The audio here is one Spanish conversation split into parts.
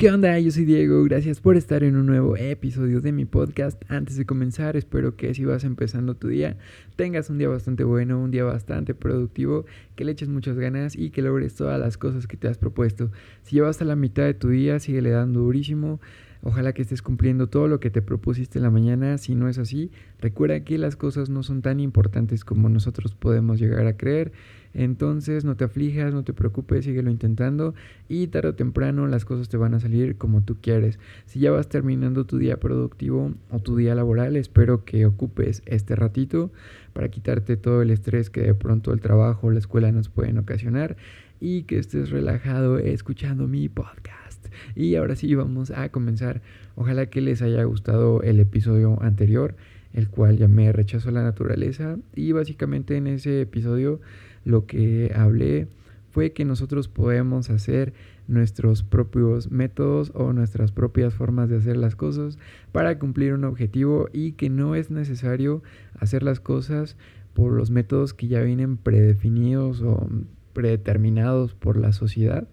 ¿Qué onda? Yo soy Diego, gracias por estar en un nuevo episodio de mi podcast. Antes de comenzar, espero que si vas empezando tu día, tengas un día bastante bueno, un día bastante productivo, que le eches muchas ganas y que logres todas las cosas que te has propuesto. Si llevas a la mitad de tu día, sigue le dando durísimo. Ojalá que estés cumpliendo todo lo que te propusiste en la mañana. Si no es así, recuerda que las cosas no son tan importantes como nosotros podemos llegar a creer. Entonces no te aflijas, no te preocupes, síguelo intentando y tarde o temprano las cosas te van a salir como tú quieres. Si ya vas terminando tu día productivo o tu día laboral, espero que ocupes este ratito para quitarte todo el estrés que de pronto el trabajo o la escuela nos pueden ocasionar y que estés relajado escuchando mi podcast. Y ahora sí vamos a comenzar. Ojalá que les haya gustado el episodio anterior, el cual llamé Rechazo a la Naturaleza y básicamente en ese episodio lo que hablé fue que nosotros podemos hacer nuestros propios métodos o nuestras propias formas de hacer las cosas para cumplir un objetivo y que no es necesario hacer las cosas por los métodos que ya vienen predefinidos o predeterminados por la sociedad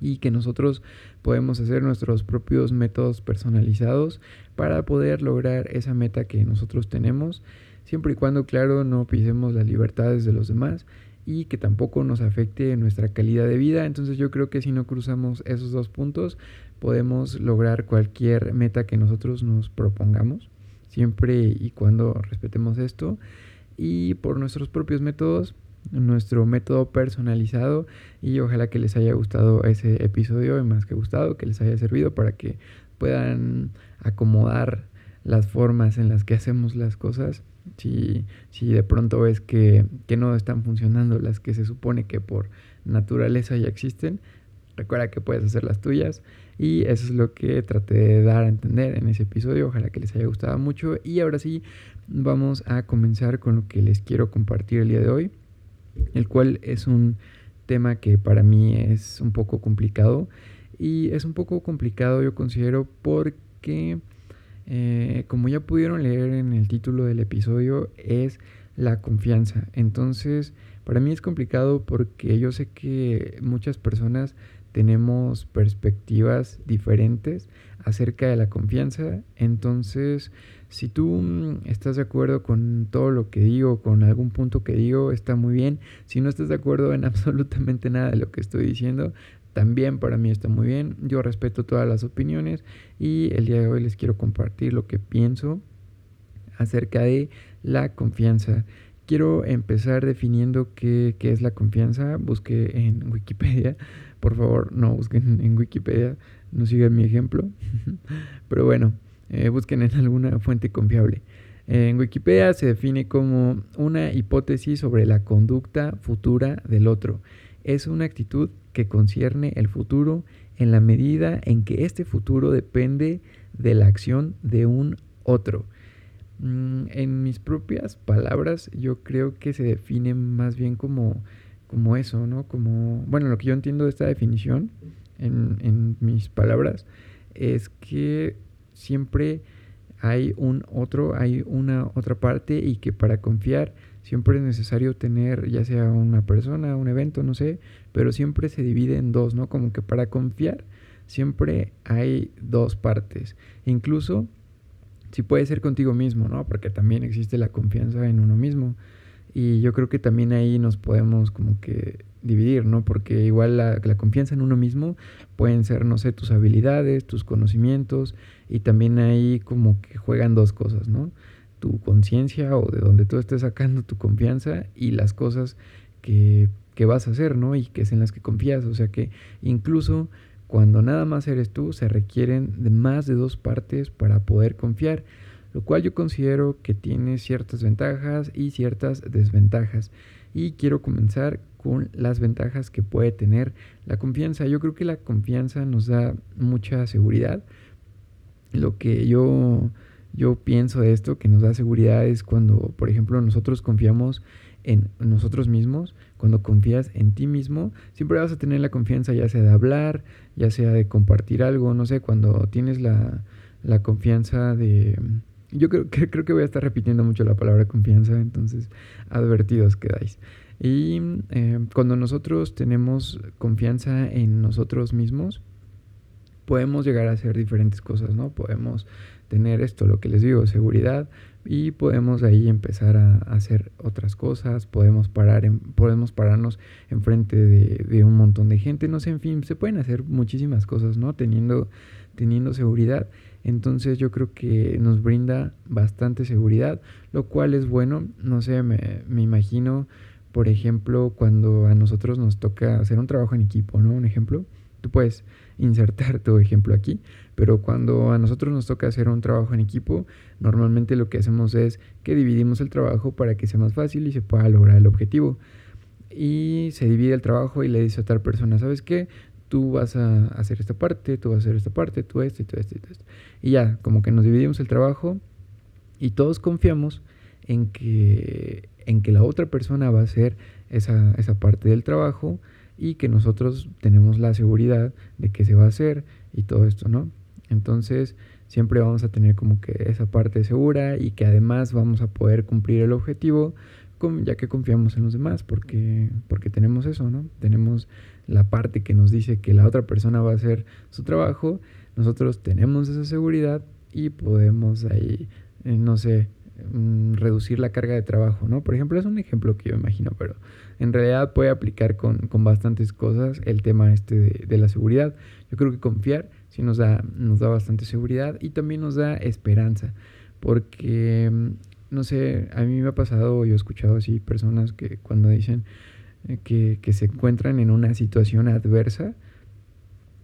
y que nosotros podemos hacer nuestros propios métodos personalizados para poder lograr esa meta que nosotros tenemos siempre y cuando, claro, no pisemos las libertades de los demás y que tampoco nos afecte nuestra calidad de vida. Entonces yo creo que si no cruzamos esos dos puntos, podemos lograr cualquier meta que nosotros nos propongamos, siempre y cuando respetemos esto. Y por nuestros propios métodos, nuestro método personalizado y ojalá que les haya gustado ese episodio y más que gustado, que les haya servido para que puedan acomodar las formas en las que hacemos las cosas si, si de pronto ves que, que no están funcionando las que se supone que por naturaleza ya existen, recuerda que puedes hacer las tuyas. Y eso es lo que traté de dar a entender en ese episodio. Ojalá que les haya gustado mucho. Y ahora sí vamos a comenzar con lo que les quiero compartir el día de hoy, el cual es un tema que para mí es un poco complicado. Y es un poco complicado yo considero porque eh, como ya pudieron leer en el título del episodio, es la confianza. Entonces, para mí es complicado porque yo sé que muchas personas tenemos perspectivas diferentes acerca de la confianza. Entonces, si tú mm, estás de acuerdo con todo lo que digo, con algún punto que digo, está muy bien. Si no estás de acuerdo en absolutamente nada de lo que estoy diciendo, también para mí está muy bien. Yo respeto todas las opiniones y el día de hoy les quiero compartir lo que pienso acerca de la confianza. Quiero empezar definiendo qué, es la confianza. Busqué en Wikipedia. Por favor, no busquen en Wikipedia. No sigan mi ejemplo. Pero bueno, eh, busquen en alguna fuente confiable. En Wikipedia se define como una hipótesis sobre la conducta futura del otro. Es una actitud que concierne el futuro en la medida en que este futuro depende de la acción de un otro. Mm, en mis propias palabras, yo creo que se define más bien como, como eso, ¿no? Como, bueno, lo que yo entiendo de esta definición, en, en mis palabras, es que siempre hay un otro, hay una otra parte y que para confiar siempre es necesario tener ya sea una persona, un evento, no sé, pero siempre se divide en dos, ¿no? Como que para confiar siempre hay dos partes. Incluso si puede ser contigo mismo, ¿no? Porque también existe la confianza en uno mismo. Y yo creo que también ahí nos podemos como que dividir, ¿no? Porque igual la, la, confianza en uno mismo pueden ser, no sé, tus habilidades, tus conocimientos, y también ahí como que juegan dos cosas, ¿no? Tu conciencia o de donde tú estés sacando tu confianza y las cosas que, que vas a hacer, ¿no? Y que es en las que confías. O sea que incluso cuando nada más eres tú, se requieren de más de dos partes para poder confiar, lo cual yo considero que tiene ciertas ventajas y ciertas desventajas. Y quiero comenzar con las ventajas que puede tener la confianza. Yo creo que la confianza nos da mucha seguridad. Lo que yo yo pienso de esto que nos da seguridad es cuando, por ejemplo, nosotros confiamos en nosotros mismos, cuando confías en ti mismo, siempre vas a tener la confianza ya sea de hablar, ya sea de compartir algo, no sé, cuando tienes la, la confianza de... Yo creo, que, creo que voy a estar repitiendo mucho la palabra confianza, entonces advertidos quedáis. Y eh, cuando nosotros tenemos confianza en nosotros mismos, podemos llegar a hacer diferentes cosas, ¿no? Podemos tener esto, lo que les digo, seguridad, y podemos ahí empezar a, hacer otras cosas, podemos, parar en, podemos pararnos enfrente de, un montón de gente, no sé, en fin, se pueden hacer muchísimas cosas, ¿no? Teniendo, teniendo seguridad. Entonces yo creo que nos brinda bastante seguridad, lo cual es bueno, no sé, me, me imagino, por ejemplo, cuando a nosotros nos toca hacer un trabajo en equipo, ¿no? Un ejemplo, tú puedes insertar tu ejemplo aquí, pero cuando a nosotros nos toca hacer un trabajo en equipo, normalmente lo que hacemos es que dividimos el trabajo para que sea más fácil y se pueda lograr el objetivo. Y se divide el trabajo y le dice a tal persona, ¿sabes qué? Tú vas a hacer esta parte, tú vas a hacer esta parte, tú esto y tú esto y tú esto. Y ya, como que nos dividimos el trabajo y todos confiamos en que, en que la otra persona va a hacer esa, esa parte del trabajo y que nosotros tenemos la seguridad de que se va a hacer y todo esto, ¿no? Entonces siempre vamos a tener como que esa parte segura y que además vamos a poder cumplir el objetivo ya que confiamos en los demás, porque, porque tenemos eso, ¿no? Tenemos la parte que nos dice que la otra persona va a hacer su trabajo, nosotros tenemos esa seguridad y podemos ahí, eh, no sé, mm, reducir la carga de trabajo, ¿no? Por ejemplo, es un ejemplo que yo imagino, pero en realidad puede aplicar con, con bastantes cosas el tema este de, de, la seguridad. Yo creo que confiar sí nos da, nos da bastante seguridad y también nos da esperanza, porque, mm, no sé, a mí me ha pasado, yo he escuchado así personas que cuando dicen eh, que, que se encuentran en una situación adversa,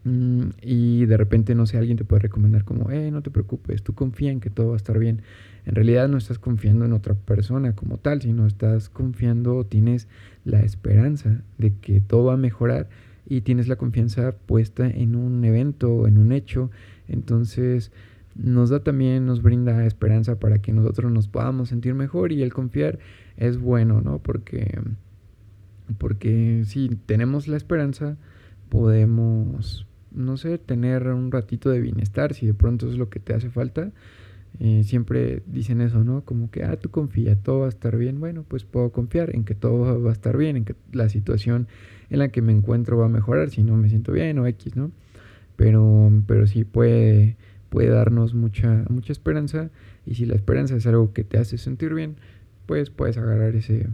Mm, y de repente, no sé, alguien te puede recomendar como, eh, no te preocupes, tú confía en que todo va a estar bien. En realidad no estás confiando en otra persona como tal, sino estás confiando, tienes la esperanza de que todo va a mejorar y tienes la confianza puesta en un evento, en un hecho. Entonces nos da también, nos brinda esperanza para que nosotros nos podamos sentir mejor y el confiar es bueno, ¿no? Porque, porque si tenemos la esperanza, podemos no sé, tener un ratito de bienestar, si de pronto es lo que te hace falta. Eh, siempre dicen eso, ¿no? Como que, ah, tú confía, todo va a estar bien. Bueno, pues puedo confiar en que todo va a estar bien, en que la situación en la que me encuentro va a mejorar, si no me siento bien o X, ¿no? Pero, pero sí puede, puede darnos mucha, mucha esperanza y si la esperanza es algo que te hace sentir bien, pues puedes agarrar ese,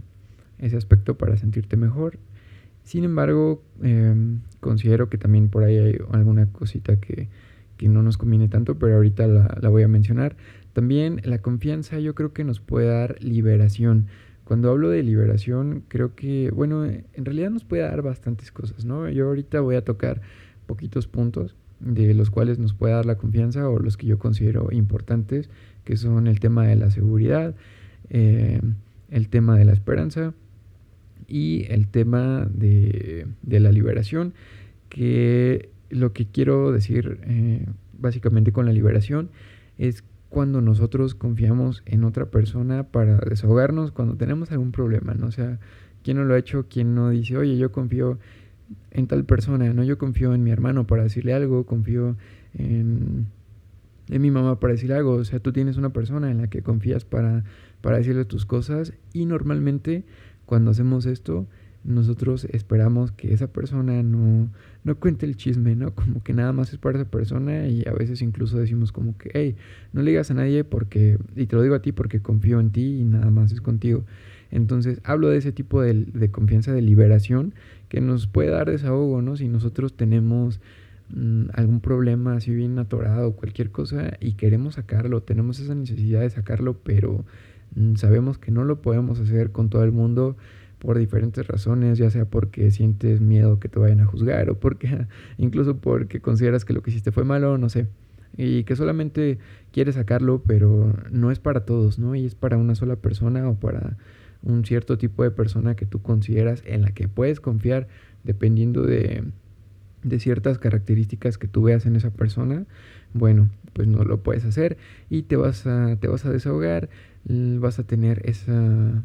ese aspecto para sentirte mejor sin embargo, em, considero que también por ahí hay alguna cosita que, no nos conviene tanto, pero ahorita la, voy a mencionar. También la confianza yo creo que nos puede dar liberación. Cuando hablo de liberación, creo que, bueno, en realidad nos puede dar bastantes cosas, ¿no? Yo ahorita voy a tocar poquitos puntos de los cuales nos puede dar la confianza o los que yo considero importantes, que son el tema de la seguridad, eh, el tema de la esperanza, y el tema de, la liberación, que lo que quiero decir eh, básicamente con la liberación es cuando nosotros confiamos en otra persona para desahogarnos cuando tenemos algún problema, ¿no? O sea, ¿quién no lo ha hecho? ¿Quién no dice, oye, yo confío en tal persona, ¿no? Yo confío en mi hermano para decirle algo, confío en, en mi mamá para decirle algo. O sea, tú tienes una persona en la que confías para, para decirle tus cosas y normalmente cuando hacemos esto, nosotros esperamos que esa persona no, no cuente el chisme, ¿no? Como que nada más es para esa persona y a veces incluso decimos como que, hey, no le digas a nadie porque, y te lo digo a ti porque confío en ti y nada más es contigo. Entonces hablo de ese tipo de, de confianza, de liberación que nos puede dar desahogo, ¿no? Si nosotros tenemos mm, algún problema así bien atorado o cualquier cosa y queremos sacarlo, tenemos esa necesidad de sacarlo, pero Mm, sabemos que no lo podemos hacer con todo el mundo por diferentes razones, ya sea porque sientes miedo que te vayan a juzgar o porque incluso porque consideras que lo que hiciste fue malo, no sé. Y que solamente quieres sacarlo, pero no es para todos, ¿no? Y es para una sola persona o para un cierto tipo de persona que tú consideras en la que puedes confiar dependiendo de, de ciertas características que tú veas en esa persona, bueno, pues no lo puedes hacer y te vas a, te vas a desahogar, vas a tener esa,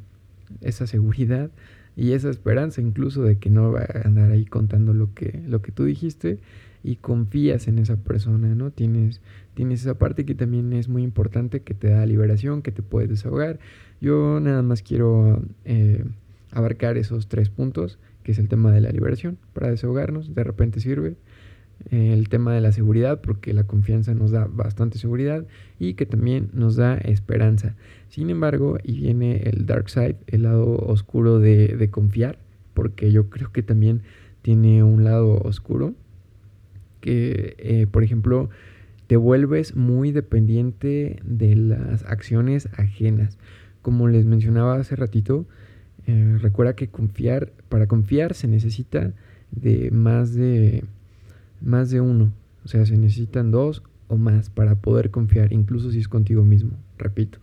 esa seguridad y esa esperanza incluso de que no va a andar ahí contando lo que, lo que tú dijiste y confías en esa persona, ¿no? Tienes, tienes esa parte que también es muy importante, que te da liberación, que te puedes desahogar. Yo nada más quiero eh, abarcar esos tres puntos, que es el tema de la liberación, para desahogarnos, de repente sirve. Eh, el tema de la seguridad, porque la confianza nos da bastante seguridad y que también nos da esperanza. Sin embargo, y viene el dark side, el lado oscuro de, confiar, porque yo creo que también tiene un lado oscuro, que eh, por ejemplo te vuelves muy dependiente de las acciones ajenas. Como les mencionaba hace ratito, eh, recuerda que confiar, para confiar se necesita de más de más de uno. O sea, se necesitan dos o más para poder confiar, incluso si es contigo mismo, repito.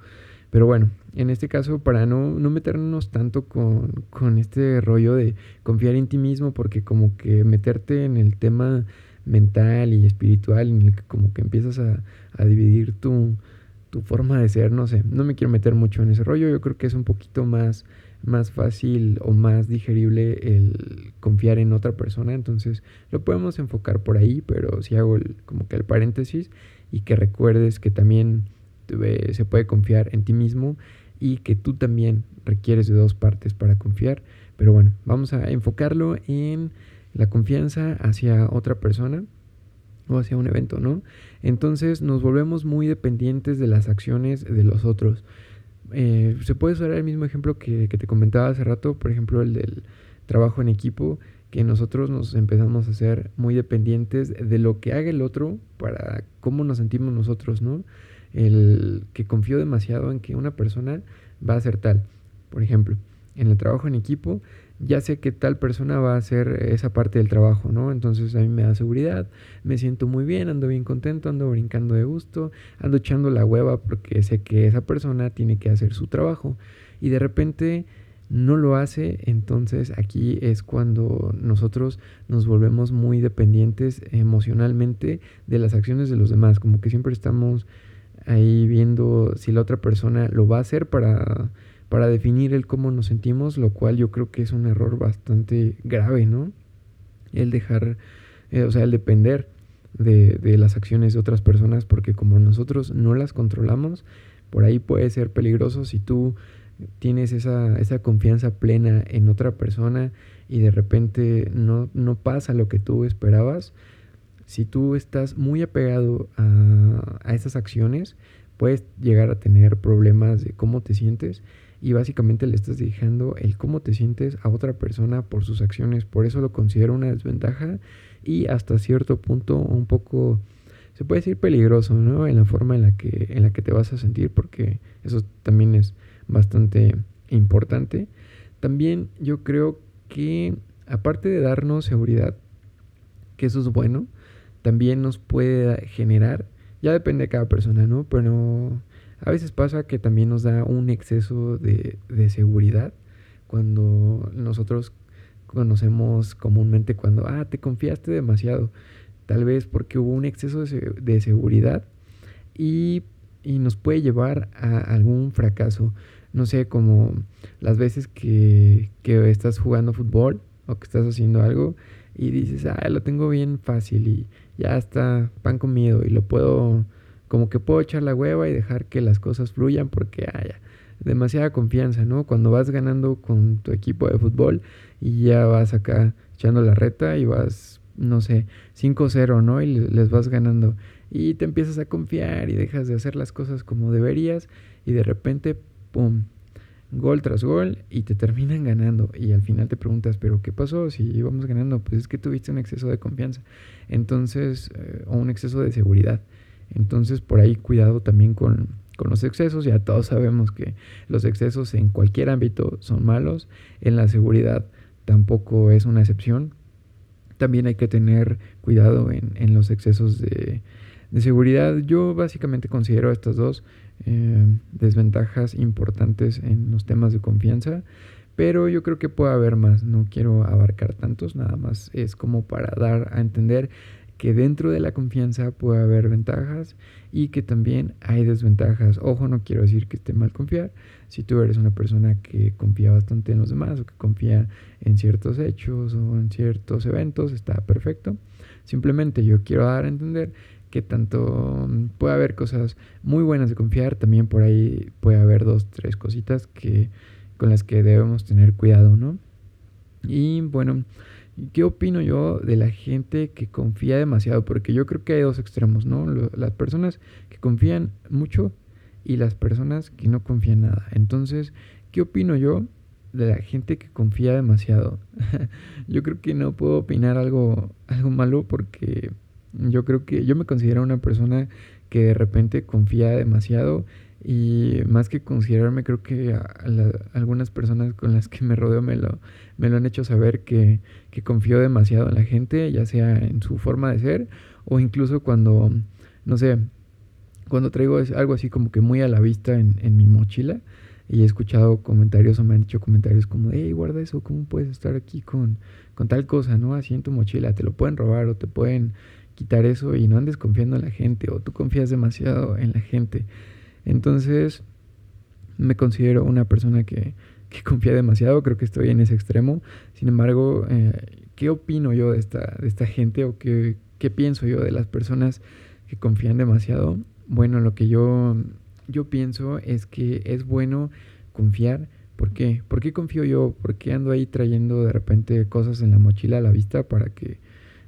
Pero bueno, en este caso, para no, no meternos tanto con, con, este rollo de confiar en ti mismo, porque como que meterte en el tema mental y espiritual, en el que como que empiezas a, a dividir tu, tu forma de ser, no sé, no me quiero meter mucho en ese rollo, yo creo que es un poquito más más fácil o más digerible el confiar en otra persona. Entonces lo podemos enfocar por ahí, pero si hago como que el paréntesis y que recuerdes que también se puede confiar en ti mismo y que tú también requieres de dos partes para confiar. Pero bueno, vamos a enfocarlo en la confianza hacia otra persona o hacia un evento, ¿no? Entonces nos volvemos muy dependientes de las acciones de los otros. Eh, se puede usar el mismo ejemplo que, te comentaba hace rato, por ejemplo, el del trabajo en equipo, que nosotros nos empezamos a ser muy dependientes de lo que haga el otro para cómo nos sentimos nosotros, ¿no? El que confío demasiado en que una persona va a ser tal. Por ejemplo, en el trabajo en equipo, ya sé que tal persona va a hacer esa parte del trabajo, ¿no? Entonces a mí me da seguridad, me siento muy bien, ando bien contento, ando brincando de gusto, ando echando la hueva porque sé que esa persona tiene que hacer su trabajo y de repente no lo hace, entonces aquí es cuando nosotros nos volvemos muy dependientes emocionalmente de las acciones de los demás, como que siempre estamos ahí viendo si la otra persona lo va a hacer para para definir el cómo nos sentimos, lo cual yo creo que es un error bastante grave, ¿no? El dejar, eh, o sea, el depender de, de, las acciones de otras personas, porque como nosotros no las controlamos, por ahí puede ser peligroso si tú tienes esa, esa confianza plena en otra persona y de repente no, no pasa lo que tú esperabas. Si tú estás muy apegado a, a esas acciones, puedes llegar a tener problemas de cómo te sientes y básicamente le estás dejando el cómo te sientes a otra persona por sus acciones. Por eso lo considero una desventaja y hasta cierto punto un poco, se puede decir peligroso, ¿no? En la forma en la que, en la que te vas a sentir porque eso también es bastante importante. También yo creo que aparte de darnos seguridad, que eso es bueno, también nos puede generar, ya depende de cada persona, ¿no? Pero a veces pasa que también nos da un exceso de, seguridad cuando nosotros conocemos comúnmente cuando, ah, te confiaste demasiado, tal vez porque hubo un exceso de, seguridad y, nos puede llevar a algún fracaso. No sé, como las veces que, que estás jugando fútbol o que estás haciendo algo y dices, ah, lo tengo bien fácil y ya está pan comido y lo puedo como que puedo echar la hueva y dejar que las cosas fluyan porque haya demasiada confianza, ¿no? Cuando vas ganando con tu equipo de fútbol y ya vas acá echando la reta y vas, no sé, 5-0, ¿no? Y les vas ganando y te empiezas a confiar y dejas de hacer las cosas como deberías y de repente, ¡pum! Gol tras gol y te terminan ganando y al final te preguntas, pero ¿qué pasó? Si íbamos ganando, pues es que tuviste un exceso de confianza, entonces, eh, o un exceso de seguridad. Entonces por ahí cuidado también con, los excesos. Ya todos sabemos que los excesos en cualquier ámbito son malos. En la seguridad tampoco es una excepción. También hay que tener cuidado en, los excesos de, seguridad. Yo básicamente considero estas dos eh, desventajas importantes en los temas de confianza. Pero yo creo que puede haber más, no quiero abarcar tantos, nada más es como para dar a entender que dentro de la confianza puede haber ventajas y que también hay desventajas. Ojo, no quiero decir que esté mal confiar. Si tú eres una persona que confía bastante en los demás o que confía en ciertos hechos o en ciertos eventos, está perfecto. Simplemente yo quiero dar a entender que tanto puede haber cosas muy buenas de confiar, también por ahí puede haber dos, tres cositas que, con las que debemos tener cuidado, ¿no? Y bueno, ¿Qué opino yo de la gente que confía demasiado? Porque yo creo que hay dos extremos, ¿no? las personas que confían mucho y las personas que no confían nada. Entonces, ¿qué opino yo de la gente que confía demasiado? yo creo que no puedo opinar algo, algo malo porque yo creo que yo me considero una persona que de repente confía demasiado y más que considerarme, creo que algunas personas con las que me rodeo me lo, me lo han hecho saber que, que, confío demasiado en la gente, ya sea en su forma de ser o incluso cuando, no sé, cuando traigo algo así como que muy a la vista en, en mi mochila y he escuchado comentarios o me han dicho comentarios como, hey, guarda eso, ¿cómo puedes estar aquí con, con tal cosa, no? Así en tu mochila, te lo pueden robar o te pueden quitar eso y no andes confiando en la gente o tú confías demasiado en la gente. Entonces, me considero una persona que, confía demasiado, creo que estoy en ese extremo. Sin embargo, eh, ¿qué opino yo de esta, de esta gente o qué, qué, pienso yo de las personas que confían demasiado? Bueno, lo que yo, yo pienso es que es bueno confiar. ¿Por qué? ¿Por qué confío yo? ¿Por qué ando ahí trayendo de repente cosas en la mochila a la vista para que,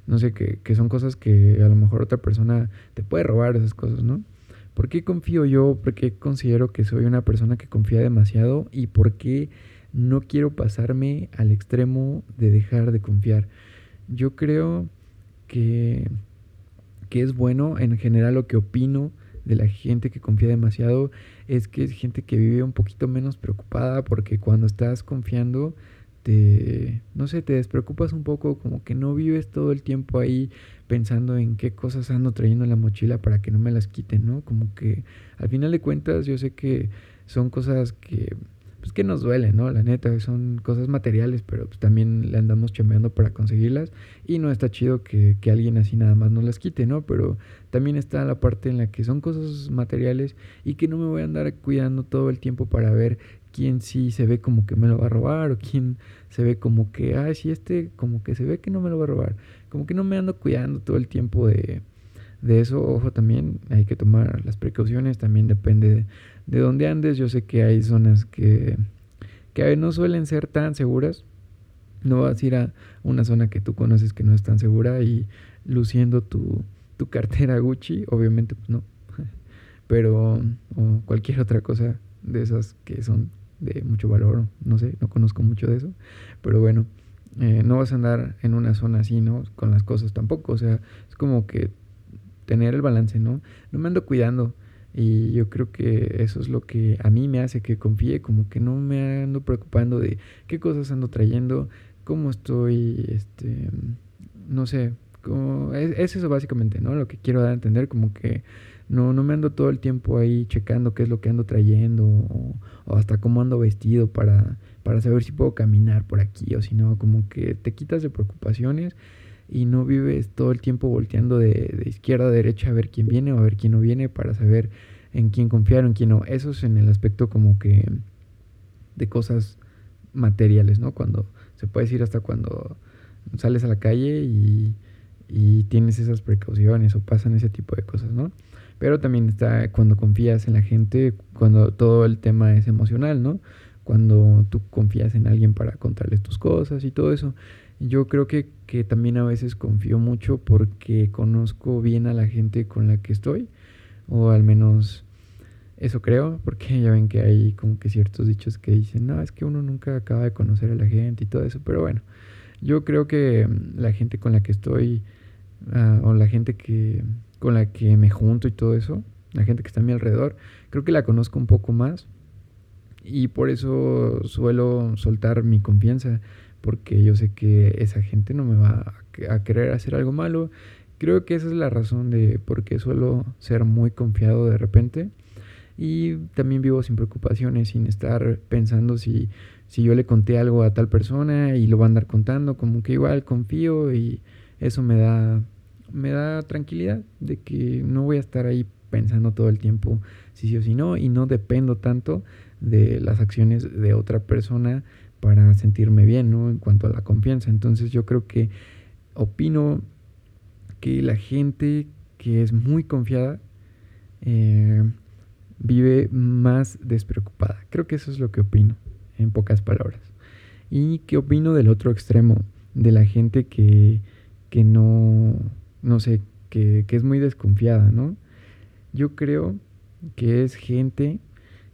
no sé, que, que son cosas que a lo mejor otra persona te puede robar esas cosas, ¿no? ¿Por qué confío yo? ¿Por qué considero que soy una persona que confía demasiado? ¿Y por qué no quiero pasarme al extremo de dejar de confiar? Yo creo que, que es bueno, en general lo que opino de la gente que confía demasiado es que es gente que vive un poquito menos preocupada porque cuando estás confiando te, no sé, te despreocupas un poco, como que no vives todo el tiempo ahí pensando en qué cosas ando trayendo en la mochila para que no me las quiten, ¿no? Como que al final de cuentas yo sé que son cosas que, pues que nos duelen, ¿no? La neta, son cosas materiales, pero pues también le andamos chambeando para conseguirlas y no está chido que, que alguien así nada más nos las quite, ¿no? Pero también está la parte en la que son cosas materiales y que no me voy a andar cuidando todo el tiempo para ver quién sí se ve como que me lo va a robar o quién se ve como que, ay, sí, este como que se ve que no me lo va a robar. Como que no me ando cuidando todo el tiempo de, de eso. Ojo, también hay que tomar las precauciones, también depende de, dónde andes. Yo sé que hay zonas que, que no suelen ser tan seguras. No vas a ir a una zona que tú conoces que no es tan segura y luciendo tu, tu cartera Gucci, obviamente pues no. Pero o cualquier otra cosa de esas que son de mucho valor, no sé, no conozco mucho de eso, pero bueno, eh, no vas a andar en una zona así, ¿no? Con las cosas tampoco, o sea, es como que tener el balance, ¿no? No me ando cuidando y yo creo que eso es lo que a mí me hace que confíe, como que no me ando preocupando de qué cosas ando trayendo, cómo estoy, este, no sé, como, es, es eso básicamente, ¿no? Lo que quiero dar a entender, como que no, no me ando todo el tiempo ahí checando qué es lo que ando trayendo o, hasta cómo ando vestido para, para saber si puedo caminar por aquí o si no, como que te quitas de preocupaciones y no vives todo el tiempo volteando de, izquierda a derecha a ver quién viene o a ver quién no viene para saber en quién confiar o en quién no. Eso es en el aspecto como que de cosas materiales, ¿no? Cuando se puede decir hasta cuando sales a la calle y, y tienes esas precauciones o pasan ese tipo de cosas, ¿no? Pero también está cuando confías en la gente, cuando todo el tema es emocional, ¿no? Cuando tú confías en alguien para contarles tus cosas y todo eso. Yo creo que, que también a veces confío mucho porque conozco bien a la gente con la que estoy, o al menos eso creo, porque ya ven que hay como que ciertos dichos que dicen, no, es que uno nunca acaba de conocer a la gente y todo eso, pero bueno, yo creo que la gente con la que estoy, ah, o la gente que, con la que me junto y todo eso, la gente que está a mi alrededor, creo que la conozco un poco más y por eso suelo soltar mi confianza, porque yo sé que esa gente no me va a querer hacer algo malo. Creo que esa es la razón de por qué suelo ser muy confiado de repente. Y también vivo sin preocupaciones, sin estar pensando si, si yo le conté algo a tal persona y lo va a andar contando, como que igual confío y eso me da me da tranquilidad de que no voy a estar ahí pensando todo el tiempo si sí o si no y no dependo tanto de las acciones de otra persona para sentirme bien, ¿no? En cuanto a la confianza. Entonces yo creo que opino que la gente que es muy confiada eh, vive más despreocupada. Creo que eso es lo que opino, en pocas palabras. ¿Y qué opino del otro extremo? de la gente que, que no, no sé, que, que es muy desconfiada, ¿no? Yo creo que es gente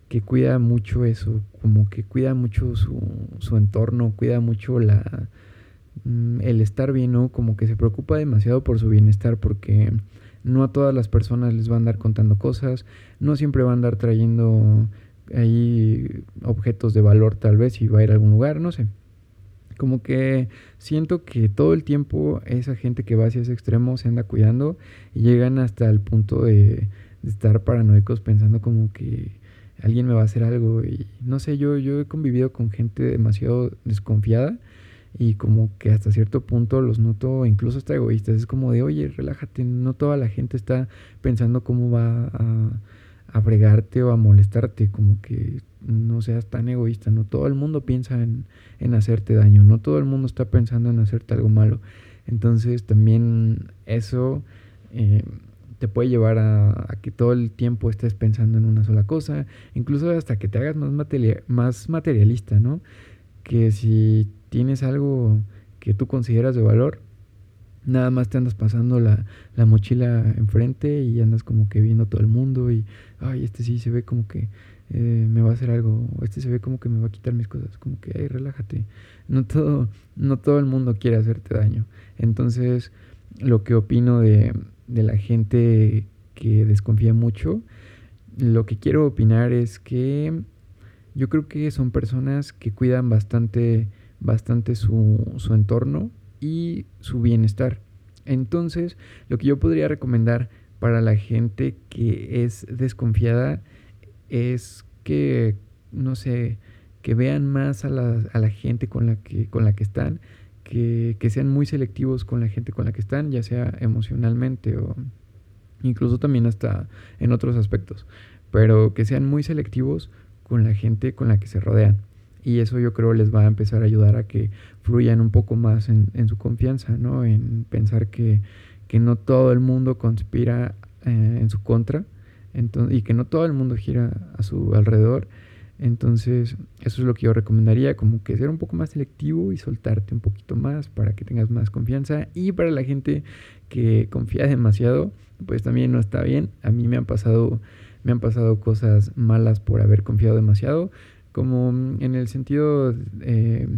que cuida mucho eso, como que cuida mucho su, su entorno, cuida mucho la, mm, el estar bien, ¿no? Como que se preocupa demasiado por su bienestar porque no a todas las personas les va a andar contando cosas, no siempre va a andar trayendo ahí objetos de valor tal vez y va a ir a algún lugar, no sé. Como que siento que todo el tiempo esa gente que va hacia ese extremo se anda cuidando y llegan hasta el punto de, estar paranoicos pensando como que alguien me va a hacer algo y no sé, yo, yo he convivido con gente demasiado desconfiada y como que hasta cierto punto los noto incluso hasta egoístas. Es como de, oye, relájate, no toda la gente está pensando cómo va a, a o a molestarte, como que no seas tan egoísta, no todo el mundo piensa en, en hacerte daño, no todo el mundo está pensando en hacerte algo malo. Entonces también eso... Eh, te puede llevar a, que todo el tiempo estés pensando en una sola cosa, incluso hasta que te hagas más, más materialista, ¿no? Que si tienes algo que tú consideras de valor, nada más te andas pasando la, mochila enfrente y andas como que viendo todo el mundo y, ay, este sí se ve como que eh, me va a hacer algo, este se ve como que me va a quitar mis cosas, como que, ay, relájate. No todo, no todo el mundo quiere hacerte daño. Entonces, lo que opino de, de la gente que desconfía mucho, lo que quiero opinar es que yo creo que son personas que cuidan bastante, bastante su, su entorno y su bienestar. Entonces, lo que yo podría recomendar para la gente que es desconfiada es que, no sé, que vean más a la, a la gente con la que, con la que están que, sean muy selectivos con la gente con la que están, ya sea emocionalmente o incluso también hasta en otros aspectos, pero que sean muy selectivos con la gente con la que se rodean. Y eso yo creo les va a empezar a ayudar a que fluyan un poco más en, su confianza, ¿no? En pensar que, no todo el mundo conspira eh, en su contra y que no todo el mundo gira a su alrededor entonces, eso es lo que yo recomendaría, como que ser un poco más selectivo y soltarte un poquito más para que tengas más confianza. Y para la gente que confía demasiado, pues también no está bien. A mí me han pasado, me han pasado cosas malas por haber confiado demasiado, como en el sentido eh,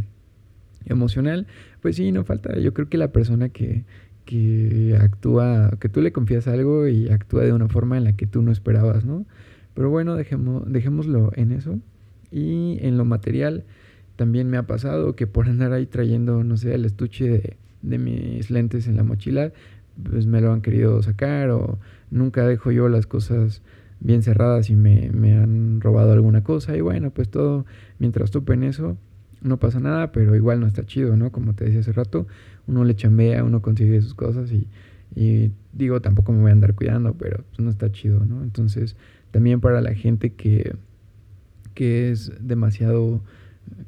emocional, pues sí, no falta. Yo creo que la persona que, que actúa, que tú le confías algo y actúa de una forma en la que tú no esperabas, ¿no? Pero bueno, dejemos, dejémoslo en eso. Y en lo material también me ha pasado que por andar ahí trayendo, no sé, el estuche de, mis lentes en la mochila, pues me lo han querido sacar o nunca dejo yo las cosas bien cerradas y me, me han robado alguna cosa. Y bueno, pues todo, mientras tope en eso, no pasa nada, pero igual no está chido, ¿no? Como te decía hace rato, uno le chambea, uno consigue sus cosas y, digo, tampoco me voy a andar cuidando, pero pues no está chido, ¿no? Entonces, también para la gente que, que es demasiado,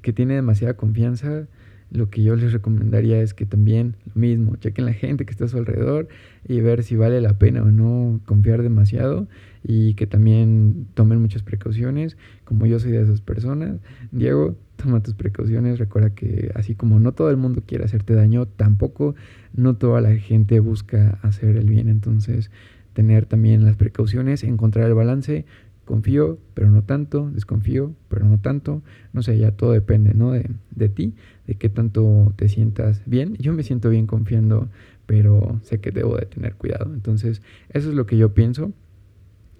que tiene demasiada confianza, lo que yo les recomendaría es que también lo mismo, chequen la gente que está a su alrededor y ver si vale la pena o no confiar demasiado y que también tomen muchas precauciones, como yo soy de esas personas. Diego, toma tus precauciones, recuerda que así como no todo el mundo quiere hacerte daño, tampoco no toda la gente busca hacer el bien, entonces tener también las precauciones, encontrar el balance. Confío, pero no tanto, desconfío, pero no tanto. No sé, ya todo depende, ¿no? De, de ti, de qué tanto te sientas bien. Yo me siento bien confiando, pero sé que debo de tener cuidado. Entonces, eso es lo que yo pienso,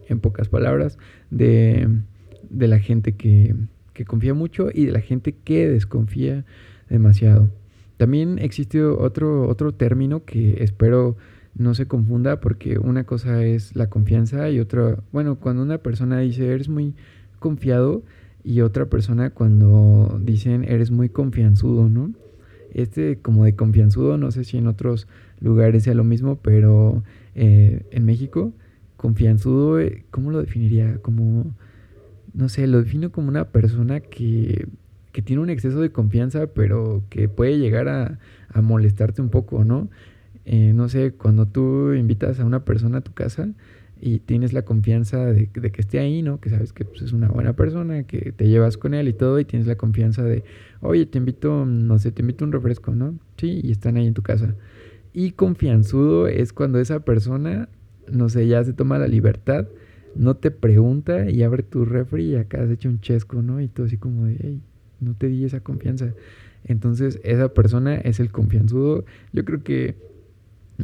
en pocas palabras, de, de la gente que, que confía mucho y de la gente que desconfía demasiado. También existe otro, otro término que espero no se confunda porque una cosa es la confianza y otra, bueno, cuando una persona dice eres muy confiado y otra persona cuando dicen eres muy confianzudo, ¿no? Este como de confianzudo, no sé si en otros lugares sea lo mismo, pero eh, en México, confianzudo, eh, ¿cómo lo definiría? Como, no sé, lo defino como una persona que, que tiene un exceso de confianza, pero que puede llegar a, molestarte un poco, ¿no? Eh, no sé, cuando tú invitas a una persona a tu casa, y tienes la confianza de, que esté ahí, ¿no? Que sabes que pues, es una buena persona, que te llevas con él y todo, y tienes la confianza de, oye, te invito, no sé, te invito un refresco, ¿no? Sí, y están ahí en tu casa. Y confianzudo es cuando esa persona, no sé, ya se toma la libertad, no te pregunta y abre tu refri y acá has hecho un chesco, ¿no? Y todo así como de, no te di esa confianza. Entonces, esa persona es el confianzudo. Yo creo que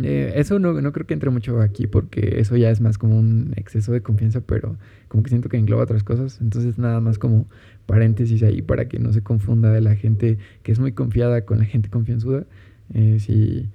eh, eso no, no, creo que entre mucho aquí porque eso ya es más como un exceso de confianza, pero como que siento que engloba otras cosas. Entonces nada más como paréntesis ahí para que no se confunda de la gente que es muy confiada con la gente confianzuda. Eh, si,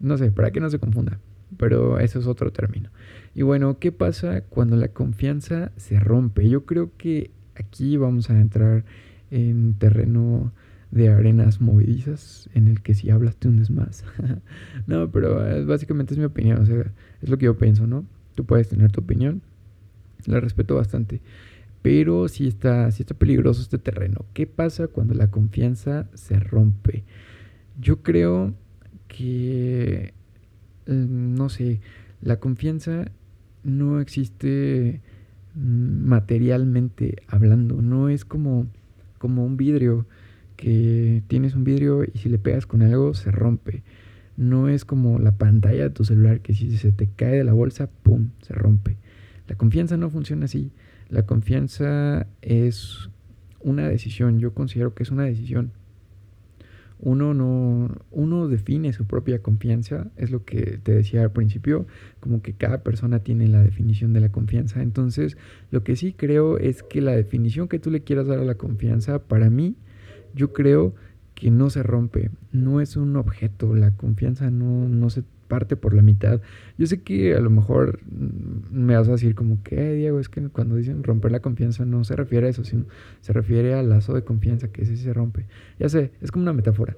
no sé, para que no se confunda. Pero eso es otro término. Y bueno, ¿qué pasa cuando la confianza se rompe? Yo creo que aquí vamos a entrar en terreno de arenas movedizas en el que si hablas te hundes más. no, pero básicamente es mi opinión, o sea, es lo que yo pienso, ¿no? Tú puedes tener tu opinión, la respeto bastante, pero si está, si está peligroso este terreno. ¿Qué pasa cuando la confianza se rompe? Yo creo que, no sé, la confianza no existe mm, materialmente hablando, no es como, como un vidrio que tienes un vidrio y si le pegas con algo se rompe. No es como la pantalla de tu celular que si se te cae de la bolsa, ¡pum!, se rompe. La confianza no funciona así. La confianza es una decisión. Yo considero que es una decisión. Uno no, uno define su propia confianza, es lo que te decía al principio, como que cada persona tiene la definición de la confianza. Entonces, lo que sí creo es que la definición que tú le quieras dar a la confianza, para mí, yo creo que no se rompe, no es un objeto, la confianza no, no se parte por la mitad. Yo sé que a lo mejor mm, me vas a decir como que, Diego, es que cuando dicen romper la confianza no se refiere a eso, sino se refiere al lazo de confianza que ese se rompe. Ya sé, es como una metáfora,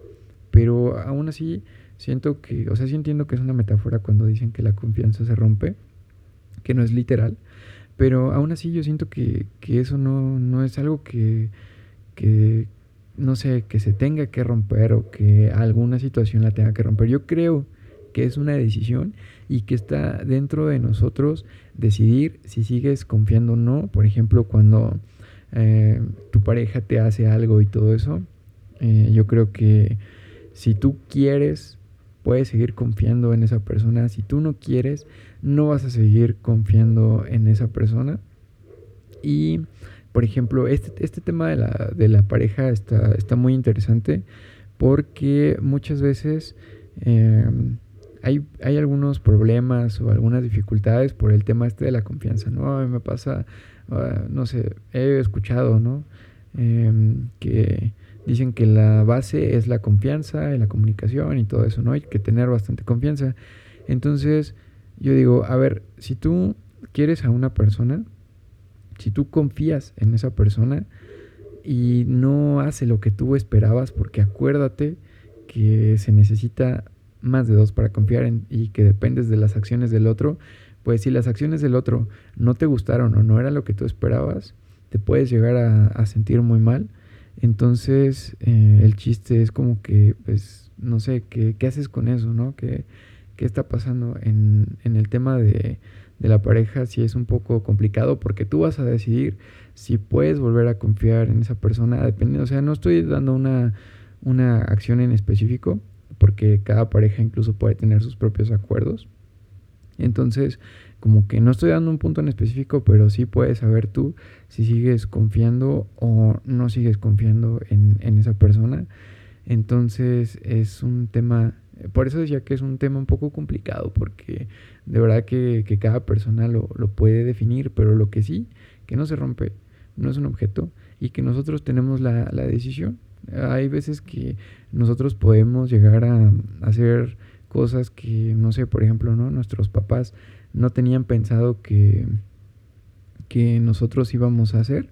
pero aún así siento que, o sea, sí entiendo que es una metáfora cuando dicen que la confianza se rompe, que no es literal, pero aún así yo siento que, que eso no, no es algo que, que, no sé, que se tenga que romper o que alguna situación la tenga que romper. Yo creo que es una decisión y que está dentro de nosotros decidir si sigues confiando o no. Por ejemplo, cuando eh, tu pareja te hace algo y todo eso, eh, yo creo que si tú quieres, puedes seguir confiando en esa persona. Si tú no quieres, no vas a seguir confiando en esa persona. Y por ejemplo, este, este tema de la, de la pareja está, está, muy interesante porque muchas veces em, hay, hay, algunos problemas o algunas dificultades por el tema este de la confianza, ¿no? A mí me pasa, ah, no sé, he escuchado, ¿no? Em, que dicen que la base es la confianza y la comunicación y todo eso, ¿no? Hay que tener bastante confianza. Entonces, yo digo, a ver, si tú quieres a una persona, si tú confías en esa persona y no hace lo que tú esperabas, porque acuérdate que se necesita más de dos para confiar en, y que dependes de las acciones del otro, pues si las acciones del otro no te gustaron o no era lo que tú esperabas, te puedes llegar a, sentir muy mal. Entonces eh, el chiste es como que, pues, no sé, ¿qué, haces con eso, no? ¿Qué, qué está pasando en, en el tema de, de la pareja sí es un poco complicado porque tú vas a decidir si puedes volver a confiar en esa persona, dependiendo, o sea, no estoy dando una acción en específico, porque cada pareja incluso puede tener sus propios acuerdos. Entonces, como que no estoy dando un punto en específico, pero sí puedes saber tú si sigues confiando o no sigues confiando en, en esa persona. Entonces es un tema por eso decía que es un tema un poco complicado, porque de verdad que, cada persona lo, puede definir, pero lo que sí, que no se rompe, no es un objeto y que nosotros tenemos la, decisión. Hay veces que nosotros podemos llegar a hacer cosas que, no sé, por ejemplo, ¿no? Nuestros papás no tenían pensado que, que nosotros íbamos a hacer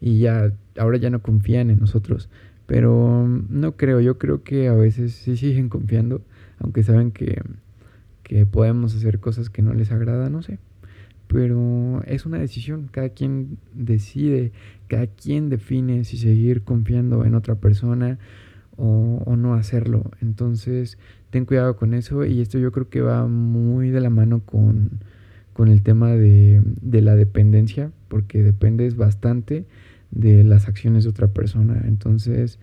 y ya, ahora ya no confían en nosotros. Pero no creo, yo creo que a veces sí siguen confiando, aunque saben que, que podemos hacer cosas que no les agrada, no sé. Pero es una decisión, cada quien decide, cada quien define si seguir confiando en otra persona o, no hacerlo. Entonces, ten cuidado con eso y esto yo creo que va muy de la mano con, con el tema de, de la dependencia, porque dependes bastante de las acciones de otra persona. Entonces,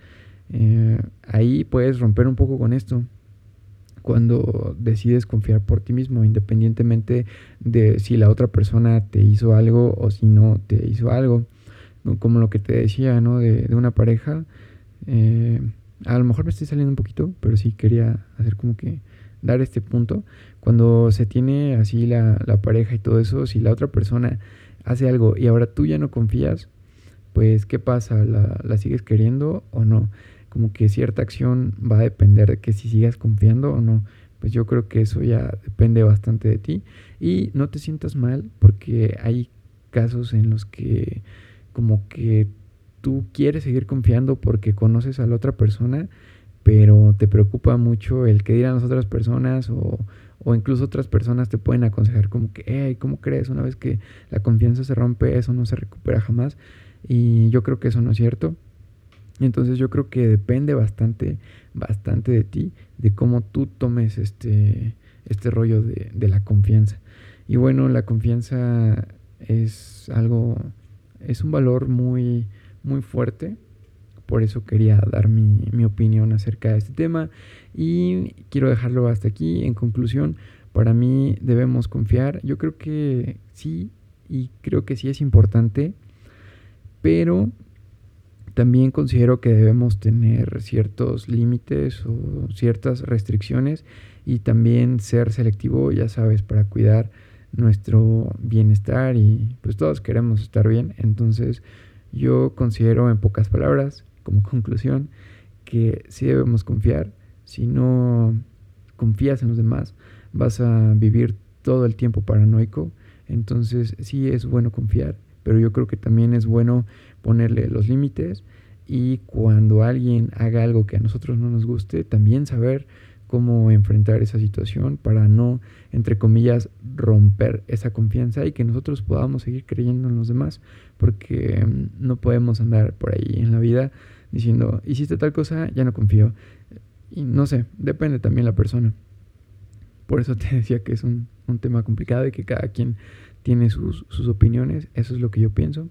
eh, ahí puedes romper un poco con esto cuando decides confiar por ti mismo, independientemente de si la otra persona te hizo algo o si no te hizo algo. Como lo que te decía, ¿no? De, una pareja. Eh, a lo mejor me estoy saliendo un poquito, pero sí quería hacer como que dar este punto. Cuando se tiene así la, la pareja y todo eso, si la otra persona hace algo y ahora tú ya no confías, pues ¿qué pasa? ¿La, la sigues queriendo o no? Como que cierta acción va a depender de que si sigas confiando o no. Pues yo creo que eso ya depende bastante de ti. Y no te sientas mal porque hay casos en los que como que tú quieres seguir confiando porque conoces a la otra persona, pero te preocupa mucho el que dirán las otras personas o, o incluso otras personas te pueden aconsejar como que, hey, ¿cómo crees? Una vez que la confianza se rompe, eso no se recupera jamás. Y yo creo que eso no es cierto. Entonces yo creo que depende bastante, bastante de ti, de cómo tú tomes este, este rollo de, la confianza. Y bueno, la confianza es algo, es un valor muy, muy fuerte. Por eso quería dar mi, mi opinión acerca de este tema. Y quiero dejarlo hasta aquí. En conclusión, para mí debemos confiar. Yo creo que sí, y creo que sí es importante, pero también considero que debemos tener ciertos límites o ciertas restricciones y también ser selectivo, ya sabes, para cuidar nuestro bienestar y pues todos queremos estar bien. Entonces yo considero en pocas palabras, como conclusión, que sí debemos confiar. Si no confías en los demás, vas a vivir todo el tiempo paranoico. Entonces sí es bueno confiar, pero yo creo que también es bueno ponerle los límites y cuando alguien haga algo que a nosotros no nos guste, también saber cómo enfrentar esa situación para no, entre comillas, romper esa confianza y que nosotros podamos seguir creyendo en los demás, porque mm, no podemos andar por ahí en la vida diciendo, hiciste tal cosa, ya no confío. Y no sé, depende también la persona. Por eso te decía que es un, un tema complicado y que cada quien tiene sus, sus opiniones, eso es lo que yo pienso.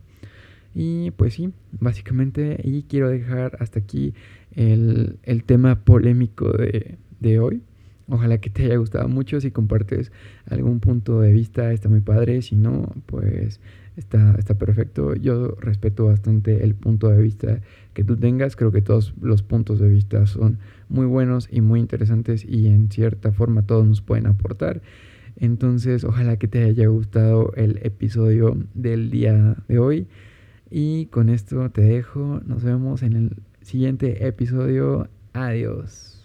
Y pues sí, básicamente, y quiero dejar hasta aquí el, el tema polémico de, de, hoy. Ojalá que te haya gustado mucho. Si compartes algún punto de vista, está muy padre. Si no, pues está, está perfecto. Yo respeto bastante el punto de vista que tú tengas. Creo que todos los puntos de vista son muy buenos y muy interesantes y en cierta forma todos nos pueden aportar. Entonces, ojalá que te haya gustado el episodio del día de hoy. Y con esto te dejo. Nos vemos en el siguiente episodio. Adiós.